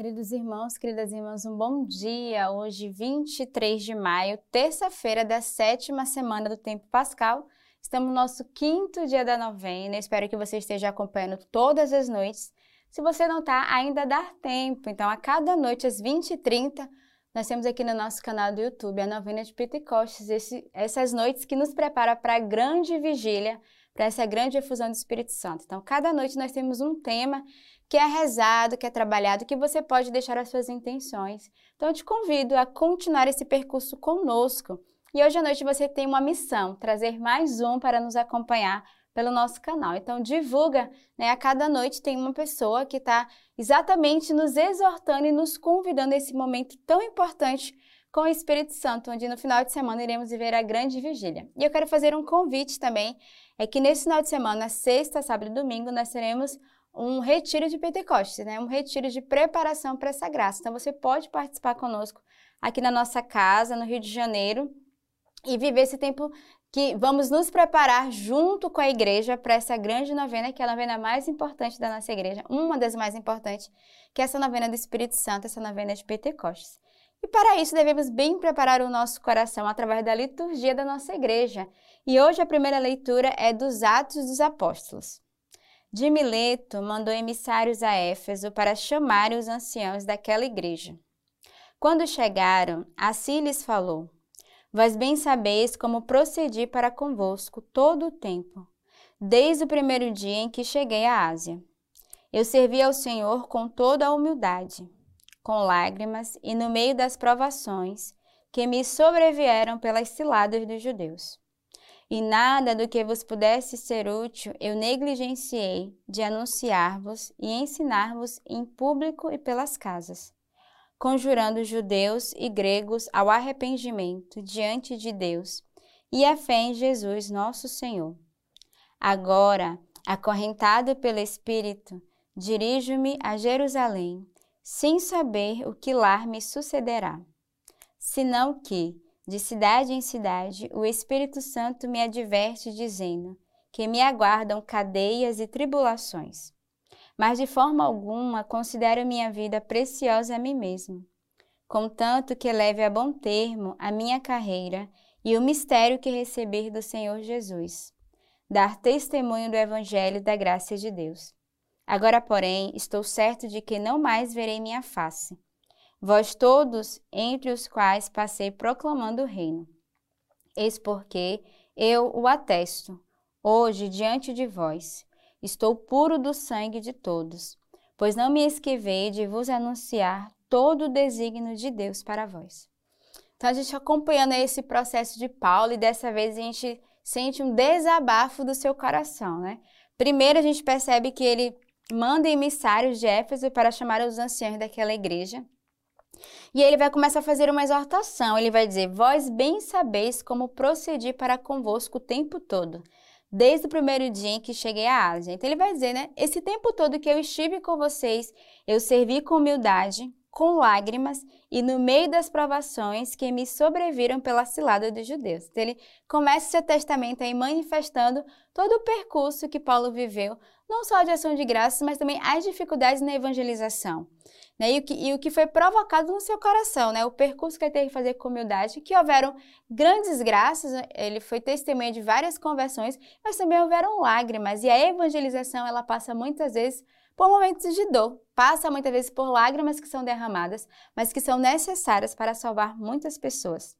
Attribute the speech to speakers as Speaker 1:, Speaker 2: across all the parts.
Speaker 1: Queridos irmãos, queridas irmãs, um bom dia. Hoje, 23 de maio, terça-feira da sétima semana do tempo pascal. Estamos no nosso quinto dia da novena. Espero que você esteja acompanhando todas as noites. Se você não está, ainda dá tempo. Então, a cada noite, às 20h30, nós temos aqui no nosso canal do YouTube a novena de Pentecostes, esse, essas noites que nos prepara para a grande vigília, para essa grande efusão do Espírito Santo. Então, cada noite nós temos um tema que é rezado, que é trabalhado, que você pode deixar as suas intenções. Então, eu te convido a continuar esse percurso conosco. E hoje à noite você tem uma missão, trazer mais um para nos acompanhar pelo nosso canal. Então, divulga, né? A cada noite tem uma pessoa que está exatamente nos exortando e nos convidando a esse momento tão importante com o Espírito Santo, onde no final de semana iremos viver a grande vigília. E eu quero fazer um convite também, é que nesse final de semana, sexta, sábado e domingo, nós teremos um retiro de Pentecostes, né? um retiro de preparação para essa graça. Então você pode participar conosco aqui na nossa casa, no Rio de Janeiro, e viver esse tempo que vamos nos preparar junto com a igreja para essa grande novena, que é a novena mais importante da nossa igreja, uma das mais importantes, que é essa novena do Espírito Santo, essa novena de Pentecostes. E para isso devemos bem preparar o nosso coração através da liturgia da nossa igreja. E hoje a primeira leitura é dos Atos dos Apóstolos. De Mileto mandou emissários a Éfeso para chamar os anciãos daquela igreja. Quando chegaram, assim lhes falou: Vós bem sabeis como procedi para convosco todo o tempo, desde o primeiro dia em que cheguei à Ásia. Eu servi ao Senhor com toda a humildade, com lágrimas e no meio das provações que me sobrevieram pelas ciladas dos judeus e nada do que vos pudesse ser útil eu negligenciei de anunciar-vos e ensinar-vos em público e pelas casas, conjurando judeus e gregos ao arrependimento diante de Deus e a fé em Jesus nosso Senhor. Agora, acorrentado pelo Espírito, dirijo-me a Jerusalém, sem saber o que lá me sucederá, senão que, de cidade em cidade, o Espírito Santo me adverte, dizendo que me aguardam cadeias e tribulações. Mas de forma alguma considero minha vida preciosa a mim mesmo, contanto que leve a bom termo a minha carreira e o mistério que receber do Senhor Jesus, dar testemunho do Evangelho da graça de Deus. Agora, porém, estou certo de que não mais verei minha face vós todos entre os quais passei proclamando o reino. Eis porque eu o atesto, hoje diante de vós, estou puro do sangue de todos, pois não me esquivei de vos anunciar todo o desígnio de Deus para vós. Então a gente acompanhando esse processo de Paulo e dessa vez a gente sente um desabafo do seu coração, né? Primeiro a gente percebe que ele manda emissários de Éfeso para chamar os anciãos daquela igreja. E ele vai começar a fazer uma exortação. Ele vai dizer: Vós bem sabeis como procedi para convosco o tempo todo, desde o primeiro dia em que cheguei à Ásia. Então ele vai dizer, né? Esse tempo todo que eu estive com vocês, eu servi com humildade, com lágrimas e no meio das provações que me sobreviram pela cilada dos judeus. Então, ele começa esse testamento aí manifestando todo o percurso que Paulo viveu, não só de ação de graças, mas também as dificuldades na evangelização. Né? E, o que, e o que foi provocado no seu coração, né? o percurso que ele teve que fazer com humildade, que houveram grandes graças, ele foi testemunha de várias conversões, mas também houveram lágrimas. E a evangelização, ela passa muitas vezes por momentos de dor, passa muitas vezes por lágrimas que são derramadas, mas que são necessárias para salvar muitas pessoas.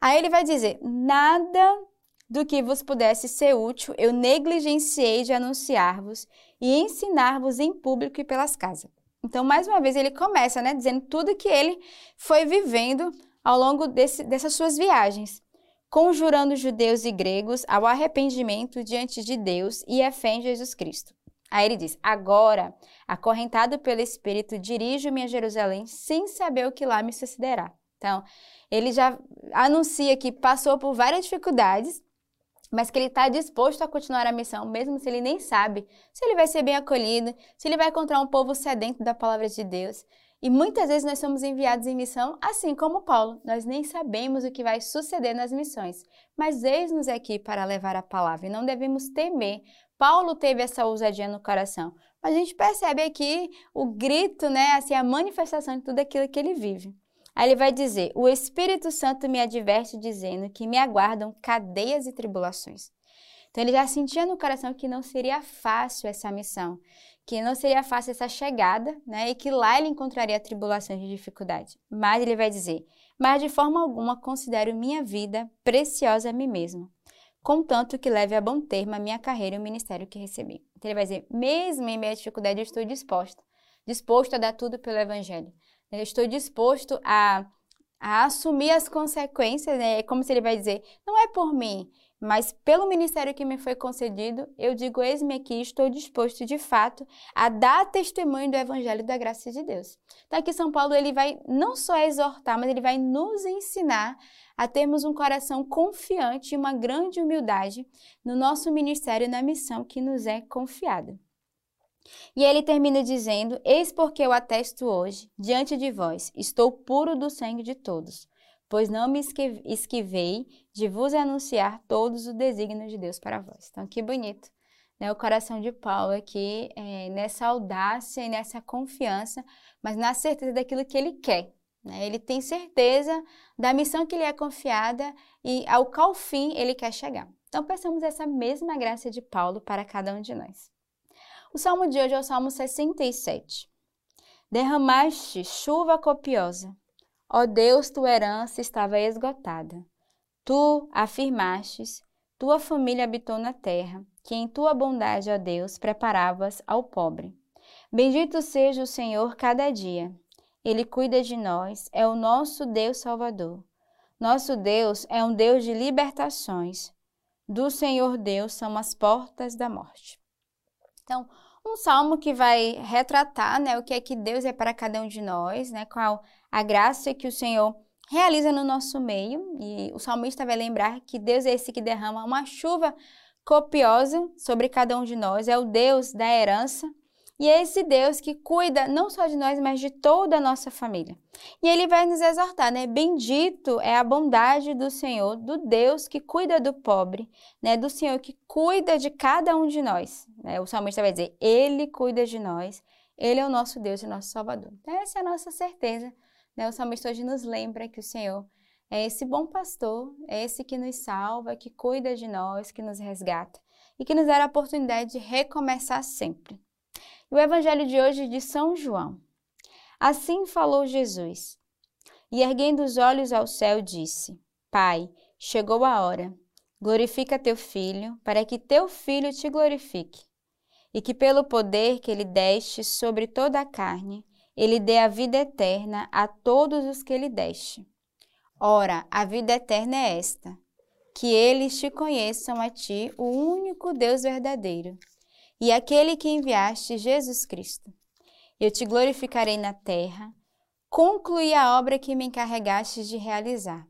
Speaker 1: Aí ele vai dizer: nada do que vos pudesse ser útil, eu negligenciei de anunciar-vos e ensinar-vos em público e pelas casas. Então, mais uma vez, ele começa, né, dizendo tudo que ele foi vivendo ao longo desse, dessas suas viagens, conjurando judeus e gregos ao arrependimento diante de Deus e a fé em Jesus Cristo. Aí ele diz: Agora, acorrentado pelo Espírito, dirijo-me a Jerusalém sem saber o que lá me sucederá. Então, ele já anuncia que passou por várias dificuldades, mas que ele está disposto a continuar a missão, mesmo se ele nem sabe se ele vai ser bem acolhido, se ele vai encontrar um povo sedento da palavra de Deus. E muitas vezes nós somos enviados em missão, assim como Paulo. Nós nem sabemos o que vai suceder nas missões, mas eis-nos aqui para levar a palavra e não devemos temer. Paulo teve essa ousadia no coração, a gente percebe aqui o grito, né, assim, a manifestação de tudo aquilo que ele vive. Aí ele vai dizer: O Espírito Santo me adverte dizendo que me aguardam cadeias e tribulações. Então ele já sentia no coração que não seria fácil essa missão, que não seria fácil essa chegada, né? E que lá ele encontraria tribulações e dificuldade. Mas ele vai dizer: Mas de forma alguma considero minha vida preciosa a mim mesmo, contanto que leve a bom termo a minha carreira e o ministério que recebi. Então ele vai dizer: Mesmo em minha dificuldade, eu estou disposta, disposto a dar tudo pelo Evangelho. Eu estou disposto a, a assumir as consequências, né? É como se ele vai dizer: Não é por mim, mas pelo ministério que me foi concedido, eu digo: eis-me aqui, estou disposto de fato a dar testemunho do evangelho da graça de Deus. Então aqui São Paulo ele vai não só exortar, mas ele vai nos ensinar a termos um coração confiante e uma grande humildade no nosso ministério e na missão que nos é confiada. E ele termina dizendo: Eis porque eu atesto hoje, diante de vós, estou puro do sangue de todos pois não me esquivei de vos anunciar todos os desígnios de Deus para vós. Então, que bonito, né? O coração de Paulo aqui, é, nessa audácia e nessa confiança, mas na certeza daquilo que ele quer. Né? Ele tem certeza da missão que lhe é confiada e ao qual fim ele quer chegar. Então, peçamos essa mesma graça de Paulo para cada um de nós. O salmo de hoje é o Salmo 67. Derramaste chuva copiosa Ó Deus, tua herança estava esgotada. Tu afirmastes, tua família habitou na terra, que em tua bondade, ó Deus, preparavas ao pobre. Bendito seja o Senhor cada dia. Ele cuida de nós, é o nosso Deus Salvador. Nosso Deus é um Deus de libertações. Do Senhor Deus são as portas da morte. Então, um salmo que vai retratar né, o que é que Deus é para cada um de nós, né, qual a graça que o Senhor realiza no nosso meio. E o salmista vai lembrar que Deus é esse que derrama uma chuva copiosa sobre cada um de nós, é o Deus da herança. E é esse Deus que cuida não só de nós, mas de toda a nossa família. E ele vai nos exortar, né? Bendito é a bondade do Senhor, do Deus que cuida do pobre, né? Do Senhor que cuida de cada um de nós. Né? O salmista vai dizer: Ele cuida de nós, Ele é o nosso Deus e nosso Salvador. Então, essa é a nossa certeza né? O salmista hoje nos lembra que o Senhor é esse bom pastor, é esse que nos salva, que cuida de nós, que nos resgata e que nos dá a oportunidade de recomeçar sempre. O evangelho de hoje é de São João. Assim falou Jesus, e erguendo os olhos ao céu, disse: Pai, chegou a hora. Glorifica teu filho, para que teu filho te glorifique, e que pelo poder que ele deste sobre toda a carne, ele dê a vida eterna a todos os que lhe deste. Ora, a vida eterna é esta: que eles te conheçam a ti, o único Deus verdadeiro, e aquele que enviaste, Jesus Cristo. Eu te glorificarei na terra, concluí a obra que me encarregaste de realizar.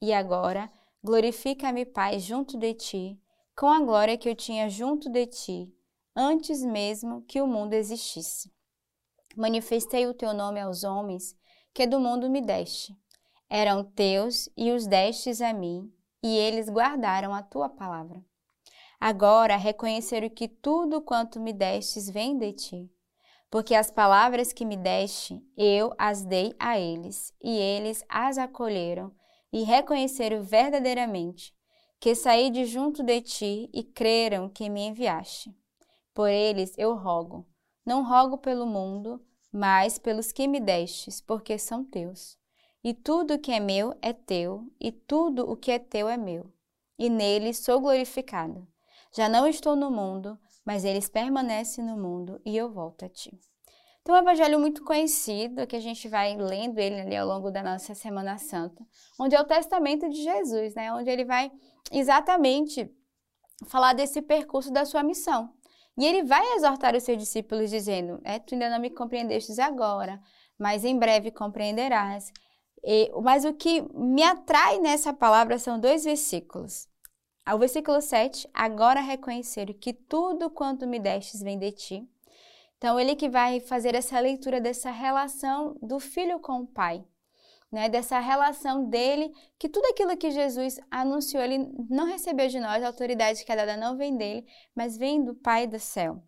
Speaker 1: E agora, glorifica-me, Pai, junto de ti, com a glória que eu tinha junto de ti, antes mesmo que o mundo existisse. Manifestei o teu nome aos homens, que do mundo me deste. Eram teus e os destes a mim, e eles guardaram a tua palavra. Agora reconheceram que tudo quanto me destes vem de ti, porque as palavras que me deste, eu as dei a eles, e eles as acolheram e reconheceram verdadeiramente que saí de junto de ti e creram que me enviaste. Por eles eu rogo não rogo pelo mundo, mas pelos que me destes, porque são teus. E tudo o que é meu é teu, e tudo o que é teu é meu. E nele sou glorificado. Já não estou no mundo, mas eles permanecem no mundo e eu volto a ti. Então, é um evangelho muito conhecido, que a gente vai lendo ele ali ao longo da nossa Semana Santa, onde é o testamento de Jesus, né? Onde ele vai exatamente falar desse percurso da sua missão. E ele vai exortar os seus discípulos dizendo: é, Tu ainda não me compreendestes agora, mas em breve compreenderás. E, mas o que me atrai nessa palavra são dois versículos. O versículo 7, agora reconheceram que tudo quanto me destes vem de ti. Então, ele que vai fazer essa leitura dessa relação do filho com o pai né, dessa relação dele, que tudo aquilo que Jesus anunciou, ele não recebeu de nós, a autoridade que é dada não vem dele, mas vem do Pai do céu.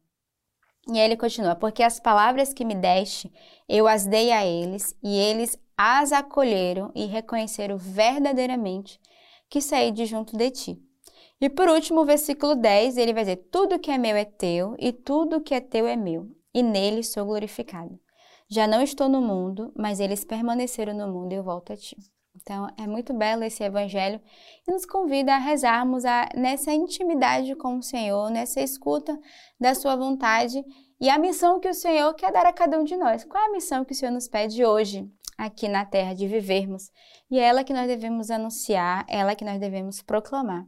Speaker 1: E ele continua: Porque as palavras que me deste, eu as dei a eles, e eles as acolheram e reconheceram verdadeiramente que saí de junto de ti. E por último, o versículo 10, ele vai dizer: Tudo que é meu é teu, e tudo que é teu é meu, e nele sou glorificado. Já não estou no mundo, mas eles permaneceram no mundo e eu volto a ti. Então, é muito belo esse evangelho e nos convida a rezarmos a, nessa intimidade com o Senhor, nessa escuta da sua vontade e a missão que o Senhor quer dar a cada um de nós. Qual é a missão que o Senhor nos pede hoje, aqui na terra, de vivermos? E é ela que nós devemos anunciar, é ela que nós devemos proclamar.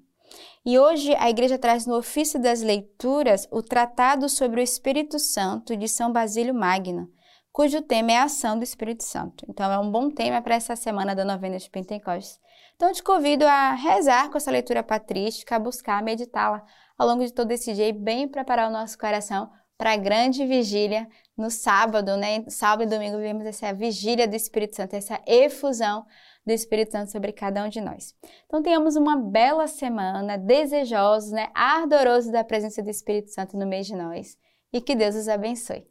Speaker 1: E hoje a igreja traz no ofício das leituras o Tratado sobre o Espírito Santo de São Basílio Magno cujo tema é a ação do Espírito Santo. Então, é um bom tema para essa semana da novena de Pentecostes. Então, te convido a rezar com essa leitura patrística, a buscar, meditá-la ao longo de todo esse dia e bem preparar o nosso coração para a grande vigília no sábado, né? Sábado e domingo vivemos essa vigília do Espírito Santo, essa efusão do Espírito Santo sobre cada um de nós. Então tenhamos uma bela semana, desejosos, né, ardorosos da presença do Espírito Santo no meio de nós e que Deus os abençoe.